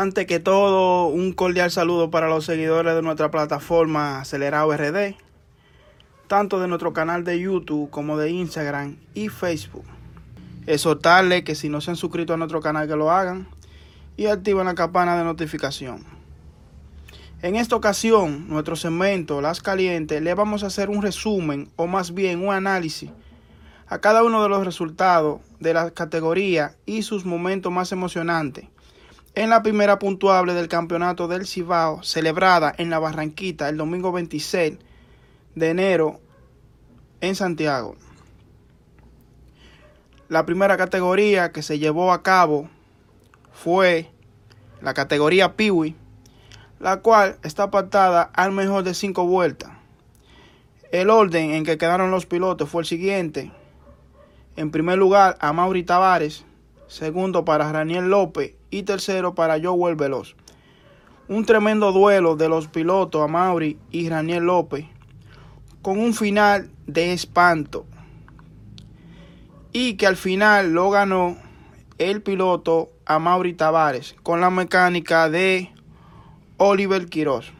Antes que todo, un cordial saludo para los seguidores de nuestra plataforma Acelerado RD, tanto de nuestro canal de YouTube como de Instagram y Facebook. Exhortarles que si no se han suscrito a nuestro canal que lo hagan y activen la campana de notificación. En esta ocasión, nuestro segmento Las Calientes, le vamos a hacer un resumen o más bien un análisis a cada uno de los resultados de la categoría y sus momentos más emocionantes en la primera puntuable del campeonato del Cibao, celebrada en la Barranquita el domingo 26 de enero en Santiago. La primera categoría que se llevó a cabo fue la categoría Piwi, la cual está apartada al mejor de cinco vueltas. El orden en que quedaron los pilotos fue el siguiente. En primer lugar, a Mauri Tavares, segundo para Raniel López y tercero para Joel Veloz. Un tremendo duelo de los pilotos Amaury y Raniel López, con un final de espanto. Y que al final lo ganó el piloto Amaury Tavares con la mecánica de Oliver Quiroz.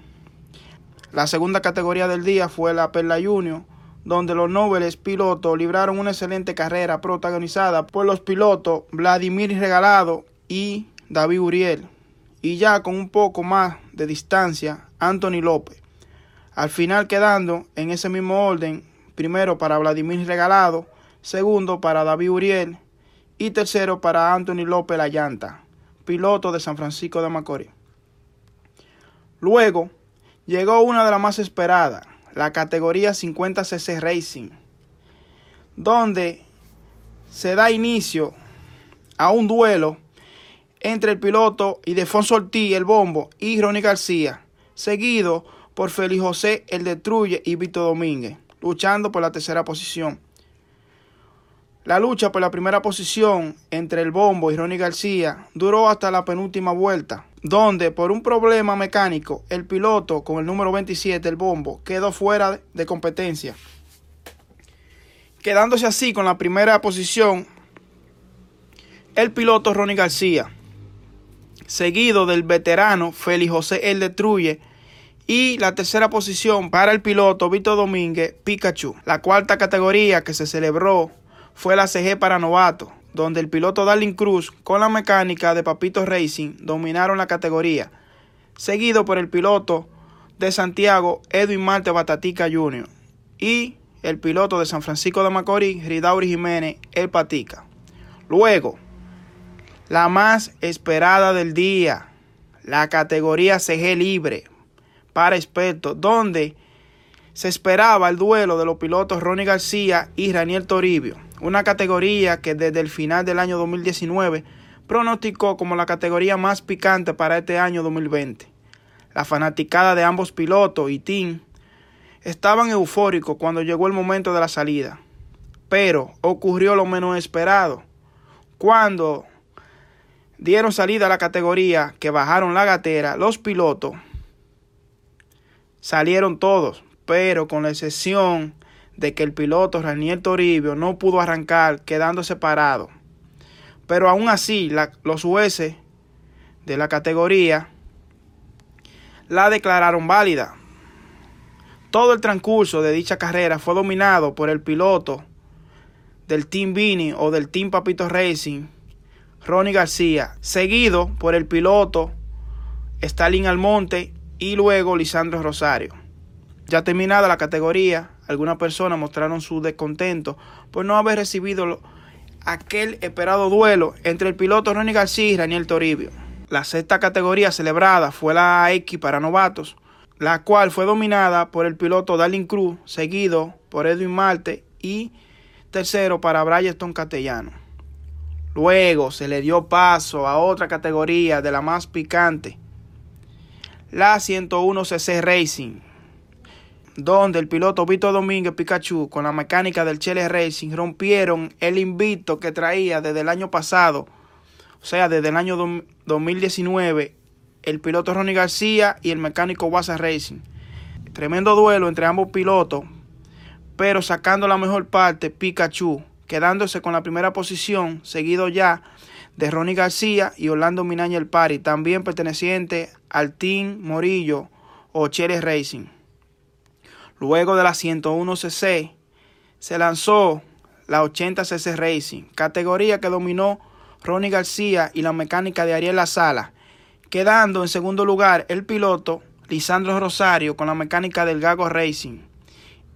La segunda categoría del día fue la Perla Junior, donde los nobles pilotos libraron una excelente carrera protagonizada por los pilotos Vladimir Regalado y David Uriel, y ya con un poco más de distancia, Anthony López. Al final quedando en ese mismo orden, primero para Vladimir Regalado, segundo para David Uriel y tercero para Anthony López La Llanta, piloto de San Francisco de Macorís. Luego llegó una de las más esperadas, la categoría 50cc Racing, donde se da inicio a un duelo entre el piloto Ildefonso Ortiz, el bombo, y Ronnie García, seguido por Félix José, el Detruye y Víctor Domínguez, luchando por la tercera posición. La lucha por la primera posición entre el bombo y Ronnie García duró hasta la penúltima vuelta, donde por un problema mecánico el piloto con el número 27, el bombo, quedó fuera de competencia. Quedándose así con la primera posición el piloto Ronnie García seguido del veterano Félix José El Detruye y la tercera posición para el piloto Víctor Domínguez Pikachu. La cuarta categoría que se celebró fue la CG para novatos, donde el piloto Darling Cruz con la mecánica de Papito Racing dominaron la categoría, seguido por el piloto de Santiago Edwin Marte Batatica Jr. y el piloto de San Francisco de Macorís Ridauri Jiménez El Patica. Luego, la más esperada del día, la categoría CG libre para expertos, donde se esperaba el duelo de los pilotos Ronnie García y Raniel Toribio, una categoría que desde el final del año 2019 pronosticó como la categoría más picante para este año 2020. La fanaticada de ambos pilotos y team estaban eufóricos cuando llegó el momento de la salida, pero ocurrió lo menos esperado, cuando dieron salida a la categoría que bajaron la gatera, los pilotos salieron todos, pero con la excepción de que el piloto Raniel Toribio no pudo arrancar quedando separado. Pero aún así, los jueces de la categoría la declararon válida. Todo el transcurso de dicha carrera fue dominado por el piloto del Team Vini o del Team Papito Racing, Ronnie García, seguido por el piloto Stalin Almonte y luego Lisandro Rosario. Ya terminada la categoría, algunas personas mostraron su descontento por no haber recibido aquel esperado duelo entre el piloto Ronnie García y Daniel Toribio. La sexta categoría celebrada fue la X para novatos, la cual fue dominada por el piloto Darlin Cruz, seguido por Edwin Marte y tercero para Bryanston Castellano. Luego se le dio paso a otra categoría de la más picante, la 101cc Racing, donde el piloto Víctor Domínguez Pikachu con la mecánica del Chile Racing rompieron el invito que traía desde el año pasado, o sea, desde el año 2019, el piloto Ronnie García y el mecánico Waza Racing. Tremendo duelo entre ambos pilotos, pero sacando la mejor parte Pikachu quedándose con la primera posición, seguido ya de Ronnie García y Orlando Minaña el Pari, también perteneciente al Team Morillo o Chile Racing. Luego de la 101cc se lanzó la 80cc Racing, categoría que dominó Ronnie García y la mecánica de Ariel La Sala, quedando en segundo lugar el piloto Lisandro Rosario con la mecánica del Gago Racing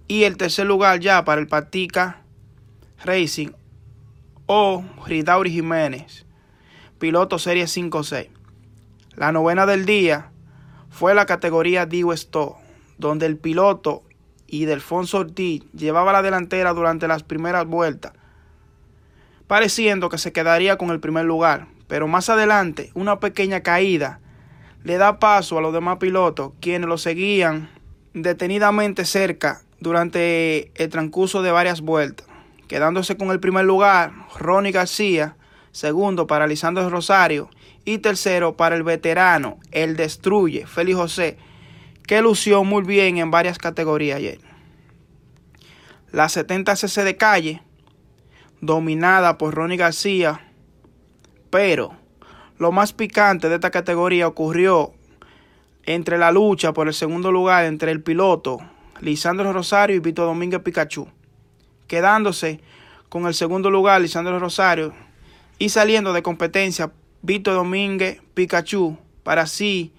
y el tercer lugar ya para el Patica Racing o Ridauri Jiménez, piloto serie 5-6. La novena del día fue la categoría Esto, donde el piloto y Delfonso Ortiz llevaba la delantera durante las primeras vueltas, pareciendo que se quedaría con el primer lugar, pero más adelante una pequeña caída le da paso a los demás pilotos, quienes lo seguían detenidamente cerca durante el transcurso de varias vueltas, quedándose con el primer lugar Ronnie García, segundo para Lisandro Rosario y tercero para el veterano, el Destruye, Félix José, que lució muy bien en varias categorías ayer. La 70cc de calle, dominada por Ronnie García, pero lo más picante de esta categoría ocurrió entre la lucha por el segundo lugar entre el piloto Lisandro Rosario y Víctor Domínguez Pikachu, quedándose con el segundo lugar Lisandro Rosario y saliendo de competencia Víctor Domínguez Pikachu para así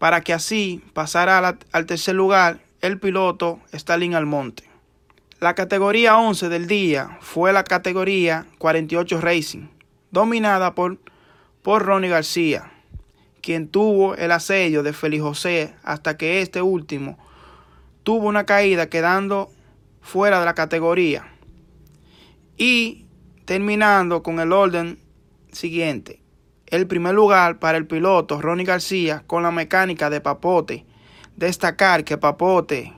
para que así pasara al tercer lugar el piloto Stalin Almonte. La categoría 11 del día fue la categoría 48 Racing, dominada por, por Ronnie García, quien tuvo el asedio de Félix José hasta que este último tuvo una caída quedando fuera de la categoría. Y terminando con el orden siguiente el primer lugar para el piloto Ronnie García con la mecánica de Papote. Destacar que Papote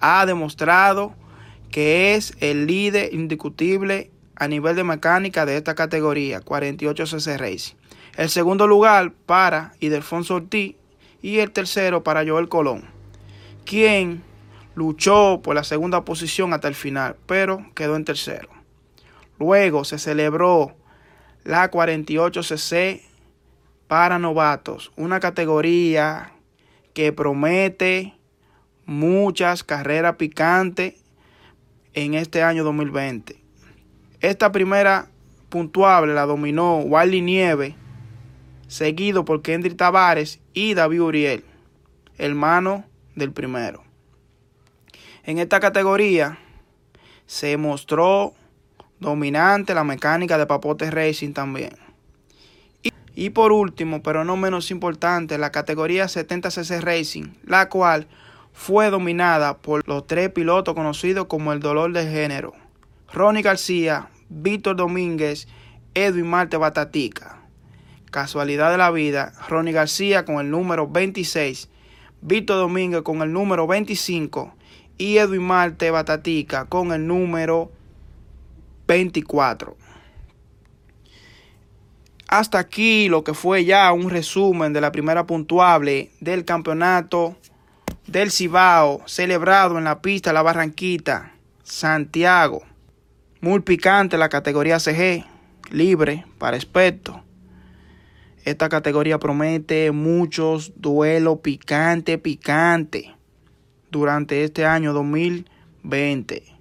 ha demostrado que es el líder indiscutible a nivel de mecánica de esta categoría, 48cc Racing. El segundo lugar para Idelfonso Ortiz y el tercero para Joel Colón, quien luchó por la segunda posición hasta el final, pero quedó en tercero. Luego se celebró la 48cc para novatos, una categoría que promete muchas carreras picantes en este año 2020. Esta primera puntuable la dominó Wally Nieve, seguido por Kendrick Tavares y David Uriel, hermano del primero. En esta categoría se mostró dominante la mecánica de Papote Racing también. Y, por último, pero no menos importante, la categoría 70cc Racing, la cual fue dominada por los tres pilotos conocidos como el dolor de género. Ronnie García, Víctor Domínguez, Edwin Marte Batatica. Casualidad de la vida, Ronnie García con el número 26, Víctor Domínguez con el número 25 y Edwin Marte Batatica con el número 24. Hasta aquí lo que fue ya un resumen de la primera puntuable del campeonato del Cibao celebrado en la pista La Barranquita, Santiago. Muy picante la categoría CG, libre para expertos. Esta categoría promete muchos duelos picante, picante durante este año 2020.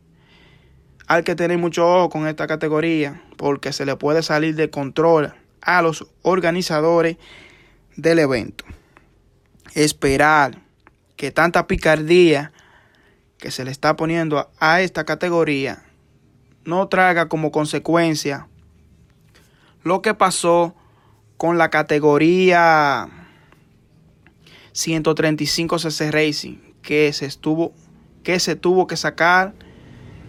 Hay que tener mucho ojo con esta categoría porque se le puede salir de control a los organizadores del evento. Esperar que tanta picardía que se le está poniendo a esta categoría no traiga como consecuencia lo que pasó con la categoría 135 cc Racing que se estuvo que se tuvo que sacar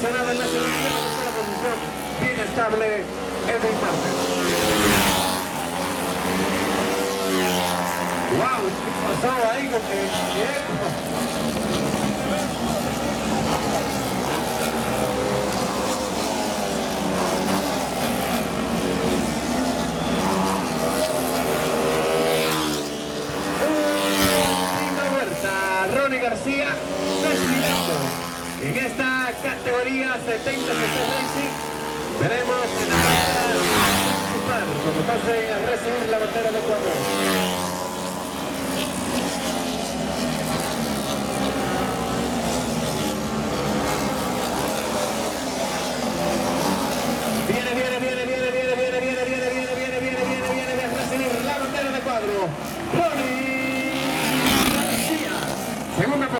será de la condición inestable en el instante. ¡Wow! ¿Qué pasó ahí con el tiempo? Azul, la bandera de Ecuador.